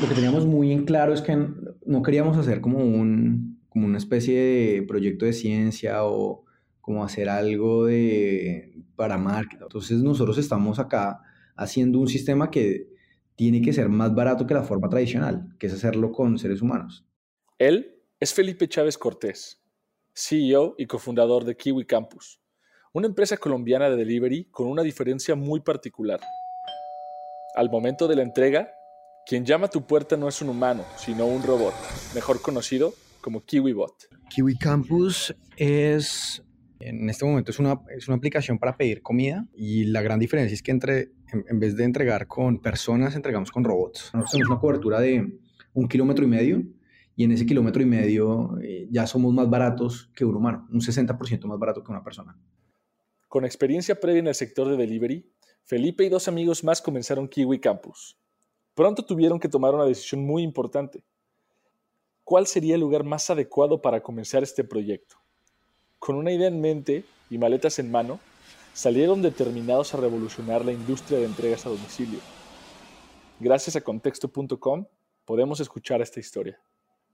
lo que teníamos muy en claro es que no queríamos hacer como, un, como una especie de proyecto de ciencia o como hacer algo de, para marketing. Entonces nosotros estamos acá haciendo un sistema que tiene que ser más barato que la forma tradicional, que es hacerlo con seres humanos. Él es Felipe Chávez Cortés, CEO y cofundador de Kiwi Campus, una empresa colombiana de delivery con una diferencia muy particular. Al momento de la entrega, quien llama a tu puerta no es un humano, sino un robot, mejor conocido como KiwiBot. Kiwi Campus es en este momento es una, es una aplicación para pedir comida y la gran diferencia es que entre, en, vez de entregar con personas, entregamos con robots. Nosotros tenemos una cobertura de un kilómetro y medio y en ese kilómetro y medio eh, ya somos más baratos que un humano, un 60% más barato que una persona. Con experiencia previa en el sector de delivery, Felipe y dos amigos más comenzaron Kiwi Campus. Pronto tuvieron que tomar una decisión muy importante. ¿Cuál sería el lugar más adecuado para comenzar este proyecto? Con una idea en mente y maletas en mano, salieron determinados a revolucionar la industria de entregas a domicilio. Gracias a contexto.com podemos escuchar esta historia.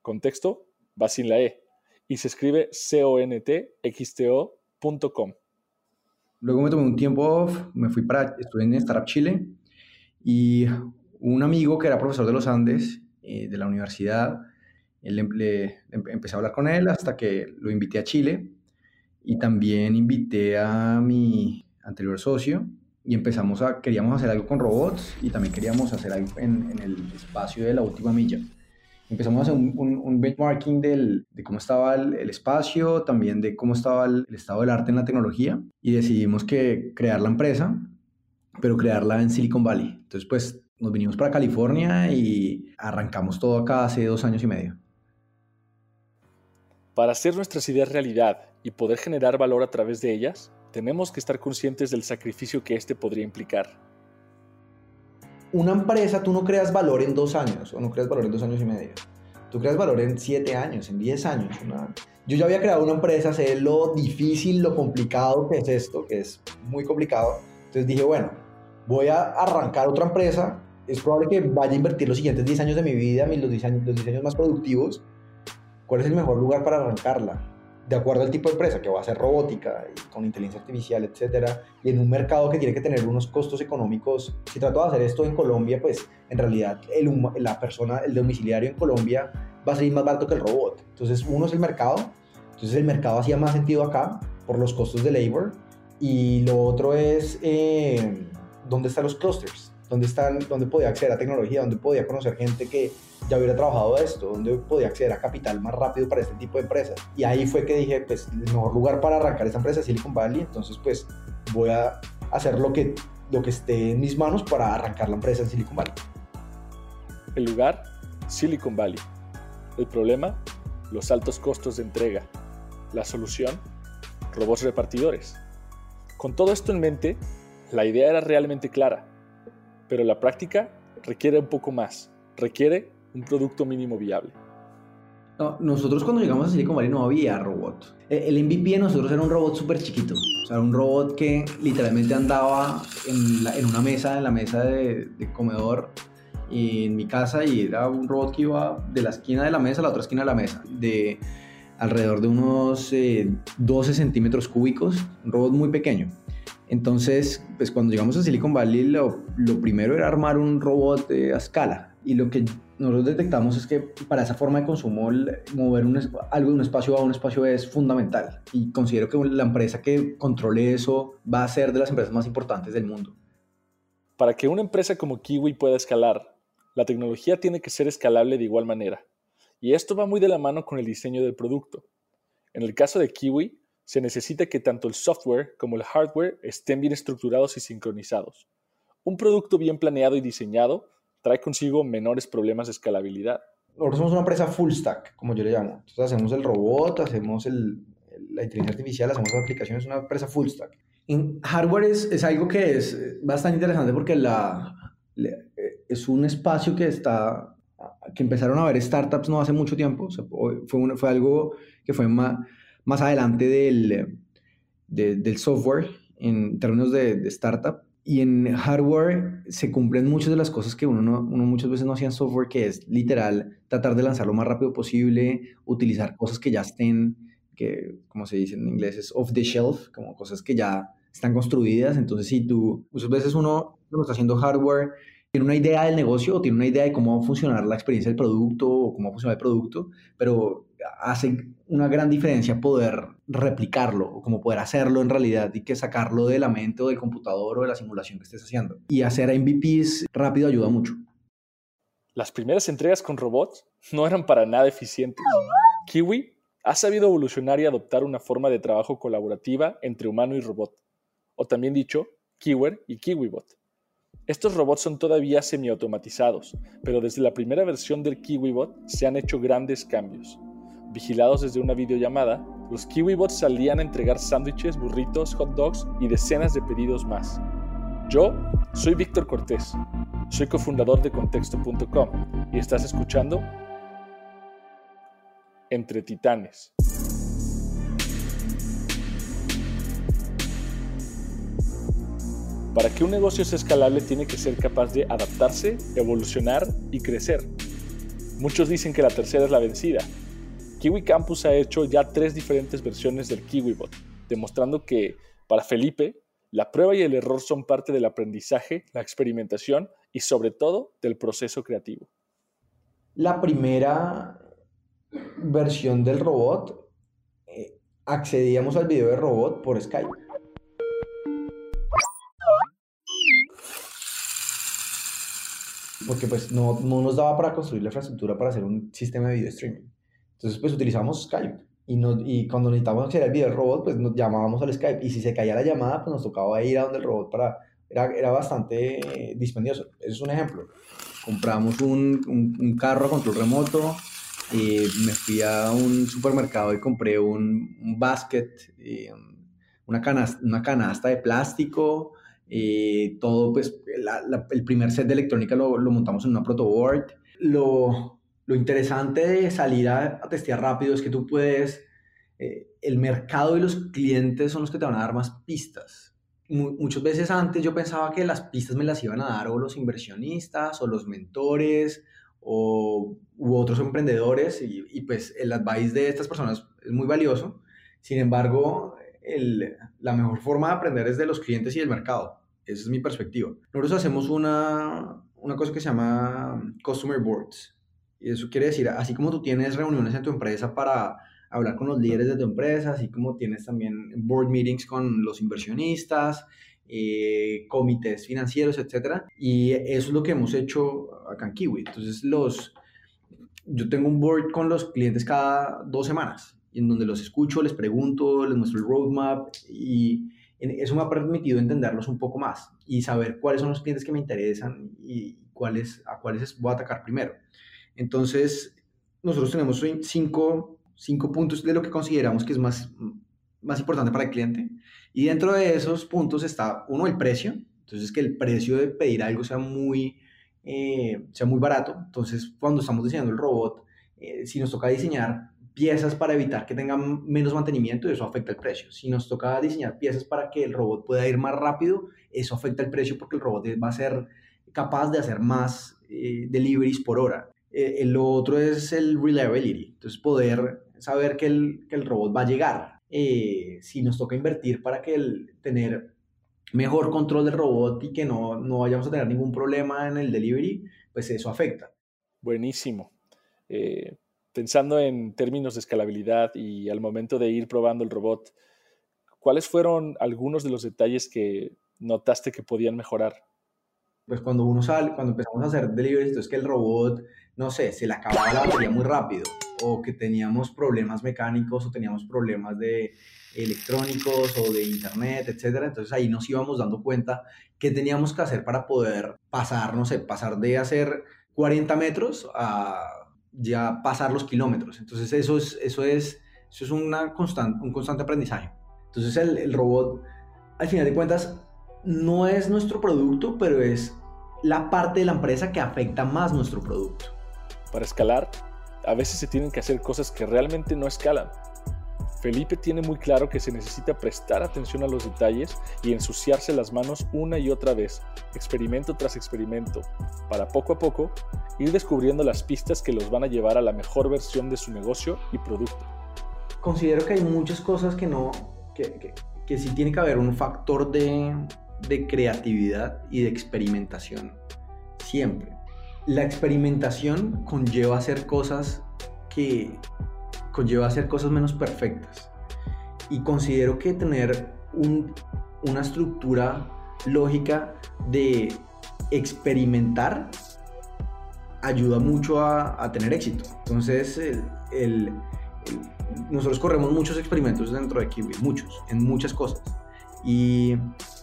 Contexto va sin la E y se escribe contxto.com. Luego me tomé un tiempo off, me fui para, estudiar en Startup Chile y un amigo que era profesor de los Andes, eh, de la universidad, le, empecé a hablar con él hasta que lo invité a Chile y también invité a mi anterior socio y empezamos a, queríamos hacer algo con robots y también queríamos hacer algo en, el espacio de la última milla. Empezamos a hacer un, un, benchmarking del, de cómo estaba el, espacio, también de cómo estaba el, estado del arte en la tecnología y decidimos que crear la empresa, pero crearla en Silicon Valley. Entonces, pues nos vinimos para California y arrancamos todo acá hace dos años y medio. Para hacer nuestras ideas realidad y poder generar valor a través de ellas, tenemos que estar conscientes del sacrificio que éste podría implicar. Una empresa, tú no creas valor en dos años, o no creas valor en dos años y medio. Tú creas valor en siete años, en diez años. Yo ya había creado una empresa, sé lo difícil, lo complicado que es esto, que es muy complicado. Entonces dije, bueno, voy a arrancar otra empresa. Es probable que vaya a invertir los siguientes 10 años de mi vida, los 10 años, los 10 años más productivos ¿Cuál es el mejor lugar para arrancarla? De acuerdo al tipo de empresa, que va a ser robótica, con inteligencia artificial, etcétera, y en un mercado que tiene que tener unos costos económicos. Si trato de hacer esto en Colombia, pues en realidad el, la persona, el domiciliario en Colombia, va a salir más barato que el robot. Entonces, uno es el mercado, entonces el mercado hacía más sentido acá por los costos de labor, y lo otro es eh, dónde están los clusters, dónde, están, dónde podía acceder a tecnología, dónde podía conocer gente que ya hubiera trabajado esto, dónde podía acceder a capital más rápido para este tipo de empresas. Y ahí fue que dije, pues el mejor lugar para arrancar esta empresa es Silicon Valley, entonces pues voy a hacer lo que, lo que esté en mis manos para arrancar la empresa en Silicon Valley. El lugar, Silicon Valley. El problema, los altos costos de entrega. La solución, robots repartidores. Con todo esto en mente, la idea era realmente clara, pero la práctica requiere un poco más. Requiere un producto mínimo viable. nosotros cuando llegamos a Silicon Valley no había robot. E, el MVP de nosotros era un robot súper chiquito. O sea, un robot que literalmente andaba en, una mesa, en la mesa de, comedor en mi casa y era un robot que iba de la esquina de la mesa a la otra esquina de la mesa, de alrededor de unos 12 eh, centímetros cúbicos, un robot muy pequeño. Entonces, pues cuando llegamos a Silicon Valley, lo, primero era armar un robot a escala. Y lo que nosotros detectamos es que para esa forma de consumo, mover algo de un espacio a un espacio es fundamental. Y considero que la empresa que controle eso va a ser de las empresas más importantes del mundo. Para que una empresa como Kiwi pueda escalar, la tecnología tiene que ser escalable de igual manera. Y esto va muy de la mano con el diseño del producto. En el caso de Kiwi, se necesita que tanto el software como el hardware estén bien estructurados y sincronizados. Un producto bien planeado y diseñado trae consigo menores problemas de escalabilidad. Nosotros somos una empresa full stack, como yo le llamo. Entonces hacemos el robot, hacemos la inteligencia artificial, hacemos aplicaciones, es una empresa full stack. En hardware es, es algo que es bastante interesante porque la, es un espacio que está que empezaron a ver startups no hace mucho tiempo. fue, fue algo que fue más, más adelante del, del software en términos de, startup. y en hardware se cumplen muchas de las cosas que uno, no, muchas veces no hacía en software, que es literal tratar de lanzar lo más rápido posible, utilizar cosas que ya estén, que como se dice en inglés es off the shelf, como cosas que ya están construidas. Entonces, si tú, muchas veces uno, uno está haciendo hardware, tiene una idea del negocio o tiene una idea de cómo va a funcionar la experiencia del producto o cómo va a funcionar el producto, pero hace una gran diferencia poder replicarlo o como poder hacerlo en realidad y que sacarlo de la mente o del computador o de la simulación que estés haciendo. Y hacer MVPs rápido ayuda mucho. Las primeras entregas con robots no eran para nada eficientes. Kiwi ha sabido evolucionar y adoptar una forma de trabajo colaborativa entre humano y robot, o también dicho, Kiwer y KiwiBot. Estos robots son todavía semiautomatizados, pero desde la primera versión del KiwiBot se han hecho grandes cambios. Vigilados desde una videollamada, los KiwiBots salían a entregar sándwiches, burritos, hot dogs y decenas de pedidos más. Yo soy Víctor Cortés, soy cofundador de contexto.com y estás escuchando Entre Titanes. Para que un negocio sea escalable tiene que ser capaz de adaptarse, evolucionar y crecer. Muchos dicen que la tercera es la vencida, Kiwi Campus ha hecho ya tres diferentes versiones del KiwiBot, demostrando que para Felipe la prueba y el error son parte del aprendizaje, la experimentación y sobre todo del proceso creativo. La primera versión del robot, eh, accedíamos al video de robot por Skype. Porque pues no, no nos daba para construir la infraestructura para hacer un sistema de video streaming. Entonces, pues utilizamos Skype. Y, no, y cuando necesitábamos hacer el video del robot, pues nos llamábamos al Skype. Y si se caía la llamada, pues nos tocaba ir a donde el robot para... Era, era bastante dispendioso. Ese es un ejemplo. Compramos un, un, carro a control remoto. Y me fui a un supermercado y compré un, un basket, una, canasta, una canasta de plástico. Y todo, pues, el primer set de electrónica lo, lo montamos en una protoboard. Lo, lo interesante de salir a, testear rápido es que tú puedes, eh, el mercado y los clientes son los que te van a dar más pistas. muchas veces antes yo pensaba que las pistas me las iban a dar o los inversionistas o los mentores o, u otros emprendedores y, pues el advice de estas personas es muy valioso. Sin embargo, la mejor forma de aprender es de los clientes y del mercado. Esa es mi perspectiva. Nosotros hacemos una, una cosa que se llama Customer Boards y eso quiere decir, así como tú tienes reuniones en tu empresa para hablar con los líderes de tu empresa, así como tienes también board meetings con los inversionistas, eh, comités financieros, etc. Y eso es lo que hemos hecho acá en Kiwi. Entonces, los, yo tengo un board con los clientes cada dos semanas, en donde los escucho, les pregunto, les muestro el roadmap y eso me ha permitido entenderlos un poco más y saber cuáles son los clientes que me interesan y cuáles, a cuáles voy a atacar primero. Entonces, nosotros tenemos cinco, cinco puntos de lo que consideramos que es más, más importante para el cliente. Y dentro de esos puntos está, uno, el precio. Entonces, que el precio de pedir algo sea muy, eh, sea muy barato. Entonces, cuando estamos diseñando el robot, eh, si nos toca diseñar piezas para evitar que tengan menos mantenimiento, eso afecta el precio. Si nos toca diseñar piezas para que el robot pueda ir más rápido, eso afecta el precio porque el robot va a ser capaz de hacer más eh, deliveries por hora. Eh, lo otro es el reliability, entonces poder saber que el, que el robot va a llegar. Eh, si nos toca invertir para que el, tener mejor control del robot y que no, no vayamos a tener ningún problema en el delivery, pues eso afecta. Buenísimo. Eh, pensando en términos de escalabilidad y al momento de ir probando el robot, ¿cuáles fueron algunos de los detalles que notaste que podían mejorar? Pues cuando uno sale, cuando empezamos a hacer deliveries, es que el robot no sé, se le acababa la batería muy rápido o que teníamos problemas mecánicos o teníamos problemas de electrónicos o de internet, etcétera. Entonces ahí nos íbamos dando cuenta qué teníamos que hacer para poder pasar, no sé, pasar de hacer 40 metros a ya pasar los kilómetros. Entonces eso es, eso es, eso es una constante, un constante aprendizaje. Entonces el, el robot, al final de cuentas, no es nuestro producto, pero es la parte de la empresa que afecta más nuestro producto. Para escalar, a veces se tienen que hacer cosas que realmente no escalan. Felipe tiene muy claro que se necesita prestar atención a los detalles y ensuciarse las manos una y otra vez, experimento tras experimento, para poco a poco ir descubriendo las pistas que los van a llevar a la mejor versión de su negocio y producto. Considero que hay muchas cosas que no, que, que, sí tiene que haber un factor de, de creatividad y de experimentación, siempre. La experimentación conlleva hacer cosas que conlleva hacer cosas menos perfectas. Y considero que tener una estructura lógica de experimentar ayuda mucho a, tener éxito. Entonces, nosotros corremos muchos experimentos dentro de Kiwi, muchos, en muchas cosas. Y,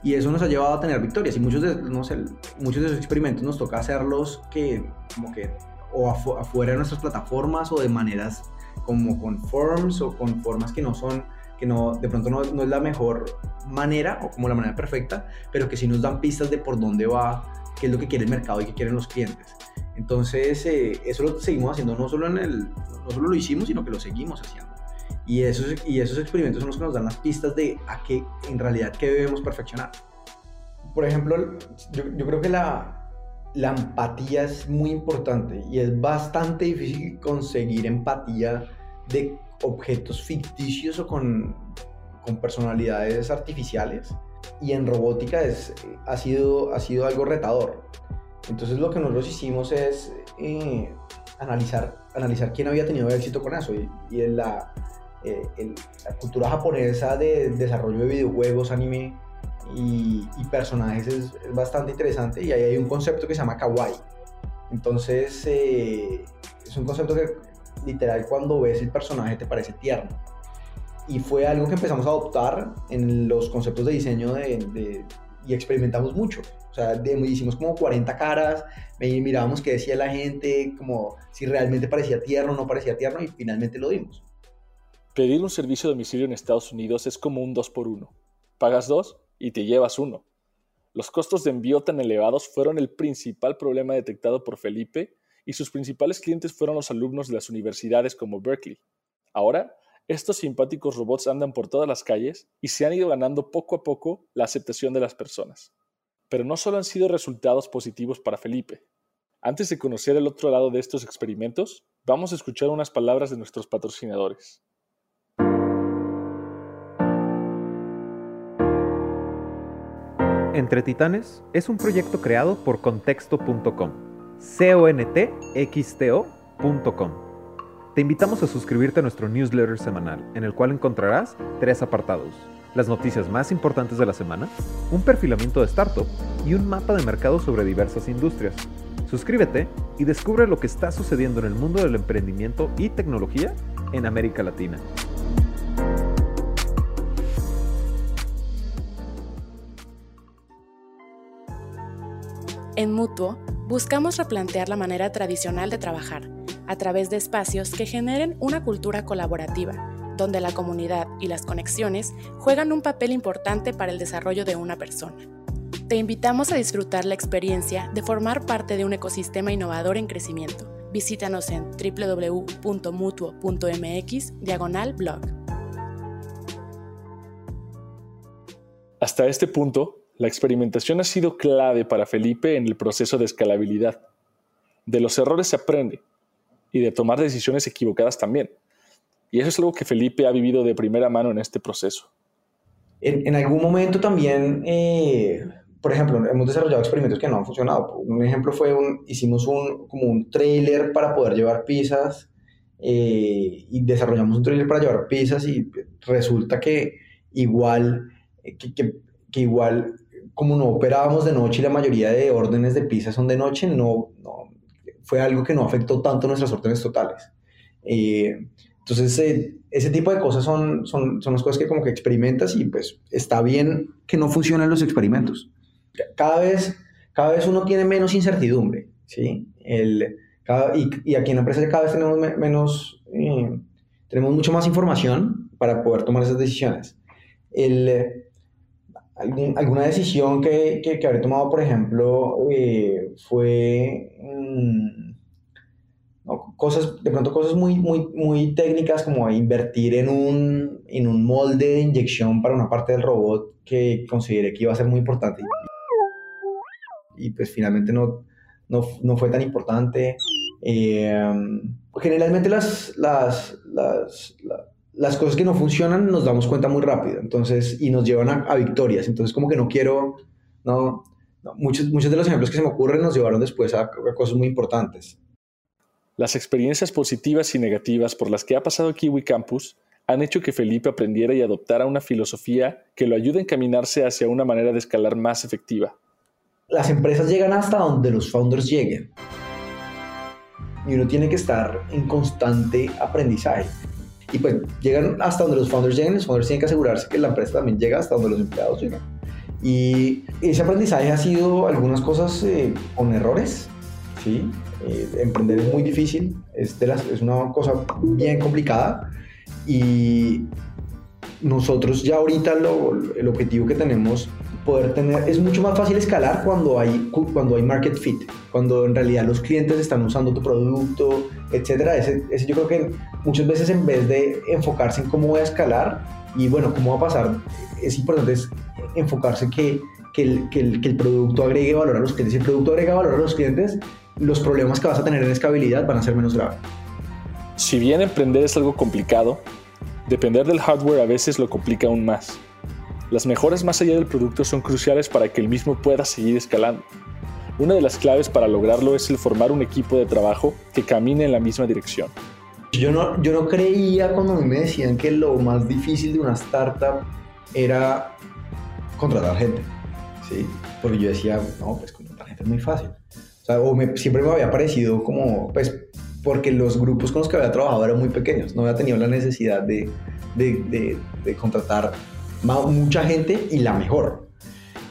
eso nos ha llevado a tener victorias. Y muchos de, no sé, muchos de esos experimentos nos toca hacerlos que, como que, o afuera de nuestras plataformas o de maneras como con forms o con formas que no son, que no, de pronto no, no, es la mejor manera o como la manera perfecta, pero que sí nos dan pistas de por dónde va, qué es lo que quiere el mercado y qué quieren los clientes. Entonces, eh, eso lo seguimos haciendo, no solo, en el, no solo lo hicimos, sino que lo seguimos haciendo. Y esos, y esos experimentos son los que nos dan las pistas de a qué, en realidad, qué debemos perfeccionar. Por ejemplo, yo, yo creo que la, la empatía es muy importante y es bastante difícil conseguir empatía de objetos ficticios o con, con personalidades artificiales. Y en robótica es, ha, sido, ha sido algo retador. Entonces lo que nosotros hicimos es eh, analizar, analizar quién había tenido éxito con eso. Y, y la, eh, la cultura japonesa de desarrollo de videojuegos, anime, y, personajes es, bastante interesante y ahí hay un concepto que se llama kawaii. Entonces eh, es un concepto que literal cuando ves el personaje te parece tierno. Y fue algo que empezamos a adoptar en los conceptos de diseño de, y experimentamos mucho. O sea, hicimos como 40 caras, mirábamos qué decía la gente, como si realmente parecía tierno o no parecía tierno y finalmente lo dimos. Pedir un servicio de domicilio en Estados Unidos es como un 2 por 1 Pagas dos y te llevas uno. Los costos de envío tan elevados fueron el principal problema detectado por Felipe y sus principales clientes fueron los alumnos de las universidades como Berkeley. Ahora, estos simpáticos robots andan por todas las calles y se han ido ganando poco a poco la aceptación de las personas. Pero no solo han sido resultados positivos para Felipe. Antes de conocer el otro lado de estos experimentos, vamos a escuchar unas palabras de nuestros patrocinadores. Entre Titanes es un proyecto creado por contexto.com. C-O-N-T-X-T-O.com. Te invitamos a suscribirte a nuestro newsletter semanal, en el cual encontrarás tres apartados. Las noticias más importantes de la semana, un perfilamiento de startup y un mapa de mercado sobre diversas industrias. Suscríbete y descubre lo que está sucediendo en el mundo del emprendimiento y tecnología en América Latina. En Mutuo, buscamos replantear la manera tradicional de trabajar a través de espacios que generen una cultura colaborativa, donde la comunidad y las conexiones juegan un papel importante para el desarrollo de una persona. Te invitamos a disfrutar la experiencia de formar parte de un ecosistema innovador en crecimiento. Visítanos en www.mutuo.mx diagonal blog. Hasta este punto, la experimentación ha sido clave para Felipe en el proceso de escalabilidad. De los errores se aprende y de tomar decisiones equivocadas también. Y eso es algo que Felipe ha vivido de primera mano en este proceso. En, algún momento también, eh, por ejemplo, hemos desarrollado experimentos que no han funcionado. Un ejemplo fue, un, hicimos un, como un trailer para poder llevar pizzas eh, y desarrollamos un trailer para llevar pizzas y resulta que igual, eh, que, que igual como no operábamos de noche y la mayoría de órdenes de pizza son de noche, no, fue algo que no afectó tanto nuestras órdenes totales. Eh, entonces, eh, ese tipo de cosas son, son, son, las cosas que como que experimentas y pues está bien que no funcionen los experimentos. Cada vez, cada vez uno tiene menos incertidumbre, ¿sí? El, y, aquí en la empresa cada vez tenemos menos, eh, tenemos mucho más información para poder tomar esas decisiones. El, alguna decisión que, que, que, habré tomado, por ejemplo, eh, fue, mm, cosas, de pronto cosas muy, muy, muy técnicas como invertir en un, en un molde de inyección para una parte del robot que consideré que iba a ser muy importante. Y, pues finalmente no, no, no, fue tan importante. Eh, generalmente las, las, las, las, cosas que no funcionan nos damos cuenta muy rápido entonces, y nos llevan a, victorias. Entonces como que no quiero, no, muchos, muchos de los ejemplos que se me ocurren nos llevaron después a, a cosas muy importantes. Las experiencias positivas y negativas por las que ha pasado Kiwi Campus han hecho que Felipe aprendiera y adoptara una filosofía que lo ayude a encaminarse hacia una manera de escalar más efectiva. Las empresas llegan hasta donde los founders lleguen. Y uno tiene que estar en constante aprendizaje. Y pues llegan hasta donde los founders lleguen, los founders tienen que asegurarse que la empresa también llega hasta donde los empleados llegan. Y ese aprendizaje ha sido algunas cosas eh, con errores, ¿sí? Eh, emprender es muy difícil, es, es una cosa bien complicada y nosotros ya ahorita lo, el objetivo que tenemos poder tener es mucho más fácil escalar cuando hay cuando hay market fit cuando en realidad los clientes están usando tu producto etcétera ese, ese yo creo que muchas veces en vez de enfocarse en cómo voy a escalar y bueno cómo va a pasar es importante enfocarse que que el, que el, que el producto agregue valor a los clientes si el producto agrega valor a los clientes los problemas que vas a tener en escalabilidad van a ser menos graves. Si bien emprender es algo complicado, depender del hardware a veces lo complica aún más. Las mejoras más allá del producto son cruciales para que el mismo pueda seguir escalando. Una de las claves para lograrlo es el formar un equipo de trabajo que camine en la misma dirección. Yo no, yo no creía cuando me decían que lo más difícil de una startup era contratar gente. ¿sí? Porque yo decía, no, pues contratar gente es muy fácil. O siempre me había parecido como, pues, porque los grupos con los que había trabajado eran muy pequeños, no había tenido la necesidad de, de, de, contratar mucha gente y la mejor.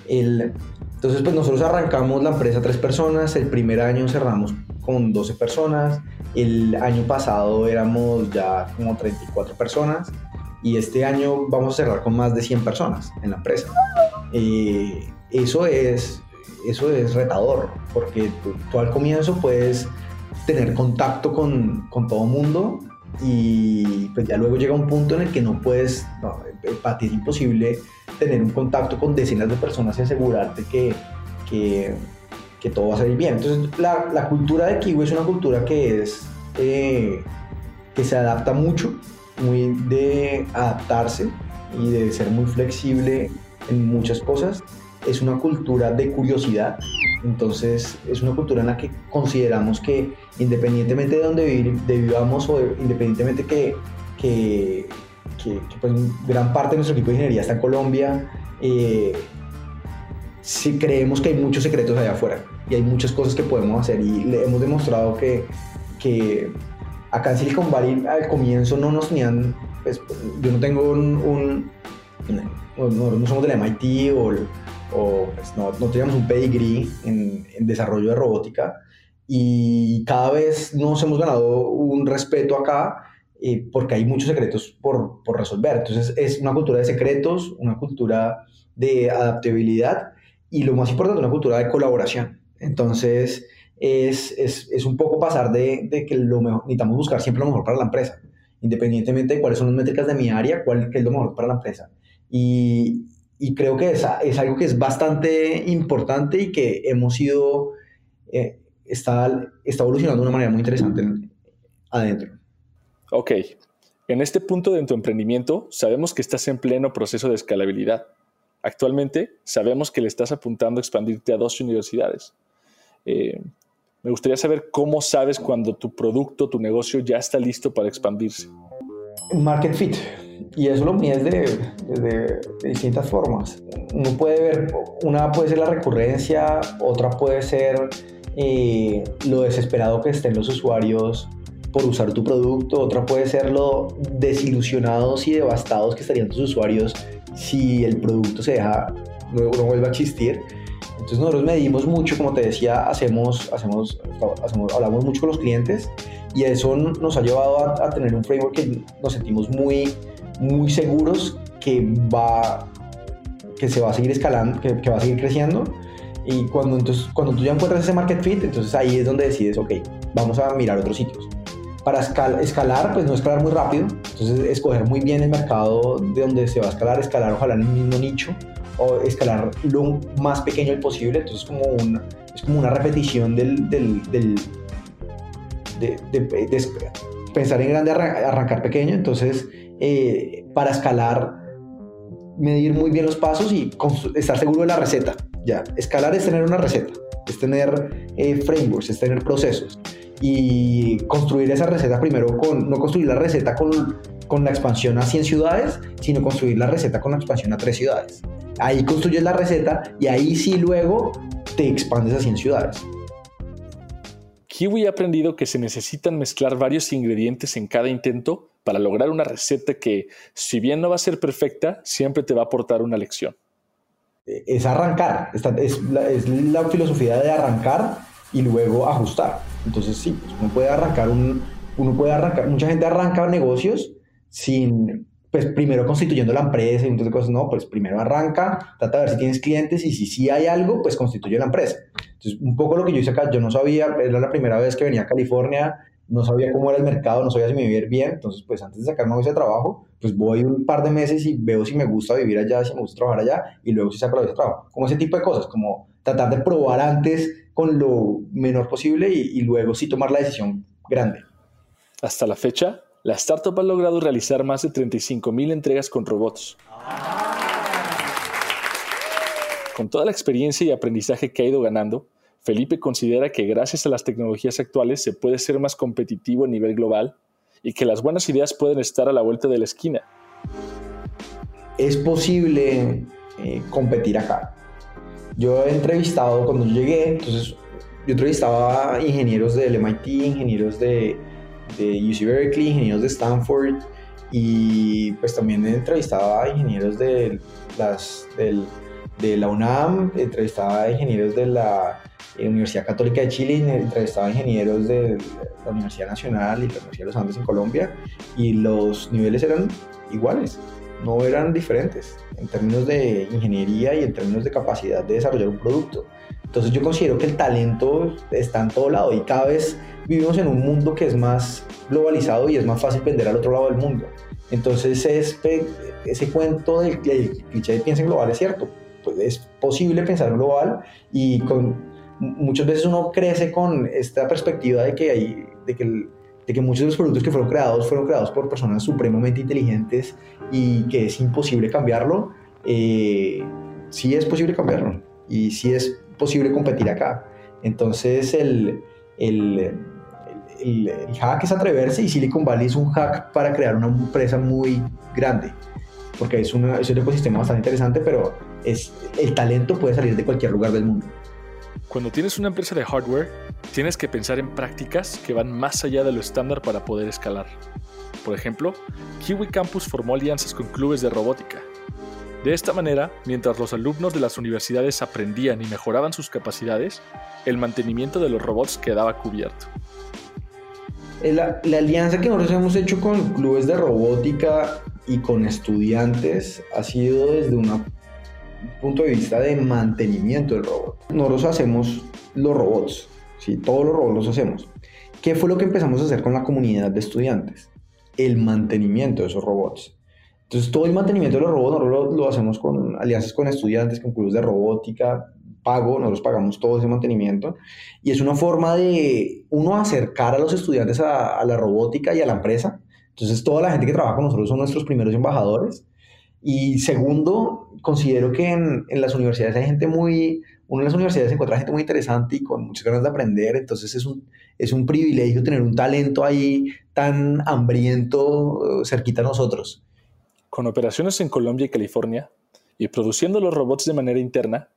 El, entonces, pues nosotros arrancamos la empresa tres personas, el primer año cerramos con 12 personas, el año pasado éramos ya como 34 personas y este año vamos a cerrar con más de 100 personas en la empresa. Eh, eso es eso es retador, porque tú, al comienzo puedes tener contacto con, con todo mundo y pues ya luego llega un punto en el que no puedes, para ti es imposible tener un contacto con decenas de personas y asegurarte que, que, todo va a salir bien. Entonces la, cultura de Kiwi es una cultura que es, eh, que se adapta mucho, muy de adaptarse y de ser muy flexible en muchas cosas es una cultura de curiosidad. Entonces es una cultura en la que consideramos que independientemente de donde vivamos o independientemente que, que, pues, gran parte de nuestro equipo de ingeniería está en Colombia, eh, sí creemos que hay muchos secretos allá afuera y hay muchas cosas que podemos hacer y le hemos demostrado que, que acá en Silicon Valley al comienzo no nos tenían, pues, yo no tengo un, no, no, somos del MIT o o pues, no, no, teníamos un pedigree en, en, desarrollo de robótica y cada vez nos hemos ganado un respeto acá eh, porque hay muchos secretos por, por, resolver. Entonces es una cultura de secretos, una cultura de adaptabilidad y lo más importante, una cultura de colaboración. Entonces es, es, es un poco pasar de, de, que lo mejor, necesitamos buscar siempre lo mejor para la empresa, independientemente de cuáles son las métricas de mi área, cuál es lo mejor para la empresa. Y, y creo que es, es, algo que es bastante importante y que hemos ido, eh, está, está evolucionando de una manera muy interesante adentro. Ok, en este punto de tu emprendimiento sabemos que estás en pleno proceso de escalabilidad. Actualmente sabemos que le estás apuntando a expandirte a dos universidades. Eh, me gustaría saber cómo sabes cuando tu producto, tu negocio ya está listo para expandirse. Market fit y eso lo mides de, distintas formas. Uno puede ver, una puede ser la recurrencia, otra puede ser eh, lo desesperado que estén los usuarios por usar tu producto, otra puede ser lo desilusionados y devastados que estarían tus usuarios si el producto se deja, luego no vuelve a existir. Entonces nosotros medimos mucho, como te decía, hacemos, hacemos, hacemos, hablamos mucho con los clientes y eso nos ha llevado a, a tener un framework que nos sentimos muy muy seguros que va que se va a seguir escalando, que, va a seguir creciendo Y cuando, entonces, cuando tú ya encuentras ese market fit, entonces ahí es donde decides, ok, vamos a mirar otros sitios. Para escalar, pues no escalar muy rápido, entonces escoger muy bien el mercado de donde se va a escalar, escalar ojalá en el mismo nicho o escalar lo más pequeño posible, entonces como una, es como una repetición del, del, del de, pensar en grande, arrancar pequeño, entonces eh, para escalar, medir muy bien los pasos y estar seguro de la receta. Ya, escalar es tener una receta, es tener eh, frameworks, es tener procesos y construir esa receta primero con, no construir la receta con, con la expansión a 100 ciudades, sino construir la receta con la expansión a 3 ciudades. Ahí construyes la receta y ahí sí luego te expandes a 100 ciudades. Kiwi ha aprendido que se necesitan mezclar varios ingredientes en cada intento para lograr una receta que, si bien no va a ser perfecta, siempre te va a aportar una lección. Es arrancar, es la, es la filosofía de arrancar y luego ajustar. Entonces sí, pues, uno puede arrancar un, uno puede arrancar, mucha gente arranca negocios sin, pues primero constituyendo la empresa y entonces cosas, no, pues primero arranca, trata de ver si tienes clientes y si sí hay algo, pues constituye la empresa. Entonces, un poco lo que yo hice acá, yo no sabía, era la primera vez que venía a California, no sabía cómo era el mercado, no sabía si me a bien, entonces pues antes de sacarme ese trabajo, pues voy un par de meses y veo si me gusta vivir allá, si me gusta trabajar allá, y luego si saco la visa de trabajo. Como ese tipo de cosas, como tratar de probar antes con lo menor posible y, luego sí tomar la decisión grande. Hasta la fecha, la startup ha logrado realizar más de 35.000 entregas con robots. Con toda la experiencia y aprendizaje que ha ido ganando, Felipe considera que gracias a las tecnologías actuales se puede ser más competitivo a nivel global y que las buenas ideas pueden estar a la vuelta de la esquina. Es posible eh, competir acá. Yo he entrevistado, cuando llegué, entonces yo entrevistaba ingenieros del MIT, ingenieros de, de UC Berkeley, ingenieros de Stanford y pues también entrevistaba ingenieros de, las, del, de la UNAM, entrevistaba ingenieros de la eh, Universidad Católica de Chile, entrevistaba ingenieros de la Universidad Nacional y la Universidad de los Andes en Colombia y los niveles eran iguales no eran diferentes en términos de ingeniería y en términos de capacidad de desarrollar un producto. Entonces yo considero que el talento está en todo lado y cada vez vivimos en un mundo que es más globalizado y es más fácil vender al otro lado del mundo. Entonces ese, ese cuento del, cliché de piensa en global es cierto. Pues es posible pensar en global y con, muchas veces uno crece con esta perspectiva de que, hay, de que el, de que muchos de los productos que fueron creados fueron creados por personas supremamente inteligentes y que es imposible cambiarlo, eh, sí es posible cambiarlo y sí es posible competir acá. Entonces el, el, hack es atreverse y Silicon Valley es un hack para crear una empresa muy grande, porque es, una, es un ecosistema bastante interesante, pero es, el talento puede salir de cualquier lugar del mundo. Cuando tienes una empresa de hardware, tienes que pensar en prácticas que van más allá de lo estándar para poder escalar. Por ejemplo, Kiwi Campus formó alianzas con clubes de robótica. De esta manera, mientras los alumnos de las universidades aprendían y mejoraban sus capacidades, el mantenimiento de los robots quedaba cubierto. La, alianza que nosotros hemos hecho con clubes de robótica y con estudiantes ha sido desde una punto de vista de mantenimiento del robot. Nosotros hacemos los robots, ¿sí? todos los robots los hacemos. ¿Qué fue lo que empezamos a hacer con la comunidad de estudiantes? El mantenimiento de esos robots. Entonces, todo el mantenimiento de los robots nosotros lo, hacemos con alianzas con estudiantes, con clubes de robótica, pago, nosotros pagamos todo ese mantenimiento. Y es una forma de, uno, acercar a los estudiantes a, la robótica y a la empresa. Entonces, toda la gente que trabaja con nosotros son nuestros primeros embajadores. Y segundo, considero que en, las universidades hay gente muy, uno en las universidades encuentra gente muy interesante y con muchas ganas de aprender, entonces es un, es un privilegio tener un talento ahí tan hambriento eh, cerquita a nosotros. Con operaciones en Colombia y California y produciendo los robots de manera interna,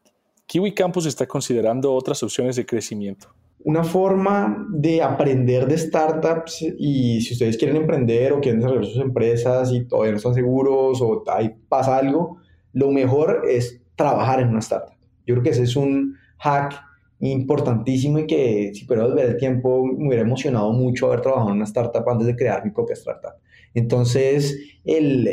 Kiwi Campus está considerando otras opciones de crecimiento una forma de aprender de startups y si ustedes quieren emprender o quieren desarrollar sus empresas y todavía no están seguros o ahí pasa algo, lo mejor es trabajar en una startup. Yo creo que ese es un hack importantísimo y que si puedo ver el tiempo me hubiera emocionado mucho haber trabajado en una startup antes de crear mi propia startup. Entonces, el,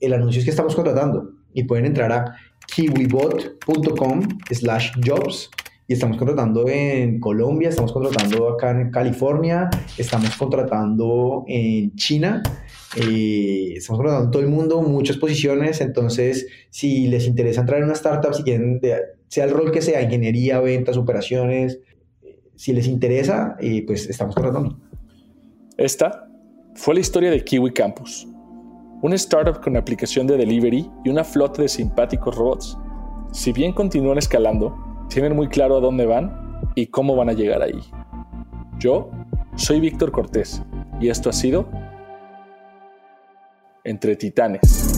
el anuncio es que estamos contratando y pueden entrar a kiwibot.com slash jobs y estamos contratando en Colombia, estamos contratando acá en California, estamos contratando en China, eh, estamos contratando en todo el mundo, muchas posiciones, entonces si les interesa entrar en una startup, si quieren, sea el rol que sea, ingeniería, ventas, operaciones, si les interesa, eh, pues estamos contratando. Esta fue la historia de Kiwi Campus, una startup con aplicación de delivery y una flota de simpáticos robots. Si bien continúan escalando, tienen muy claro a dónde van y cómo van a llegar ahí. Yo soy Víctor Cortés y esto ha sido Entre Titanes.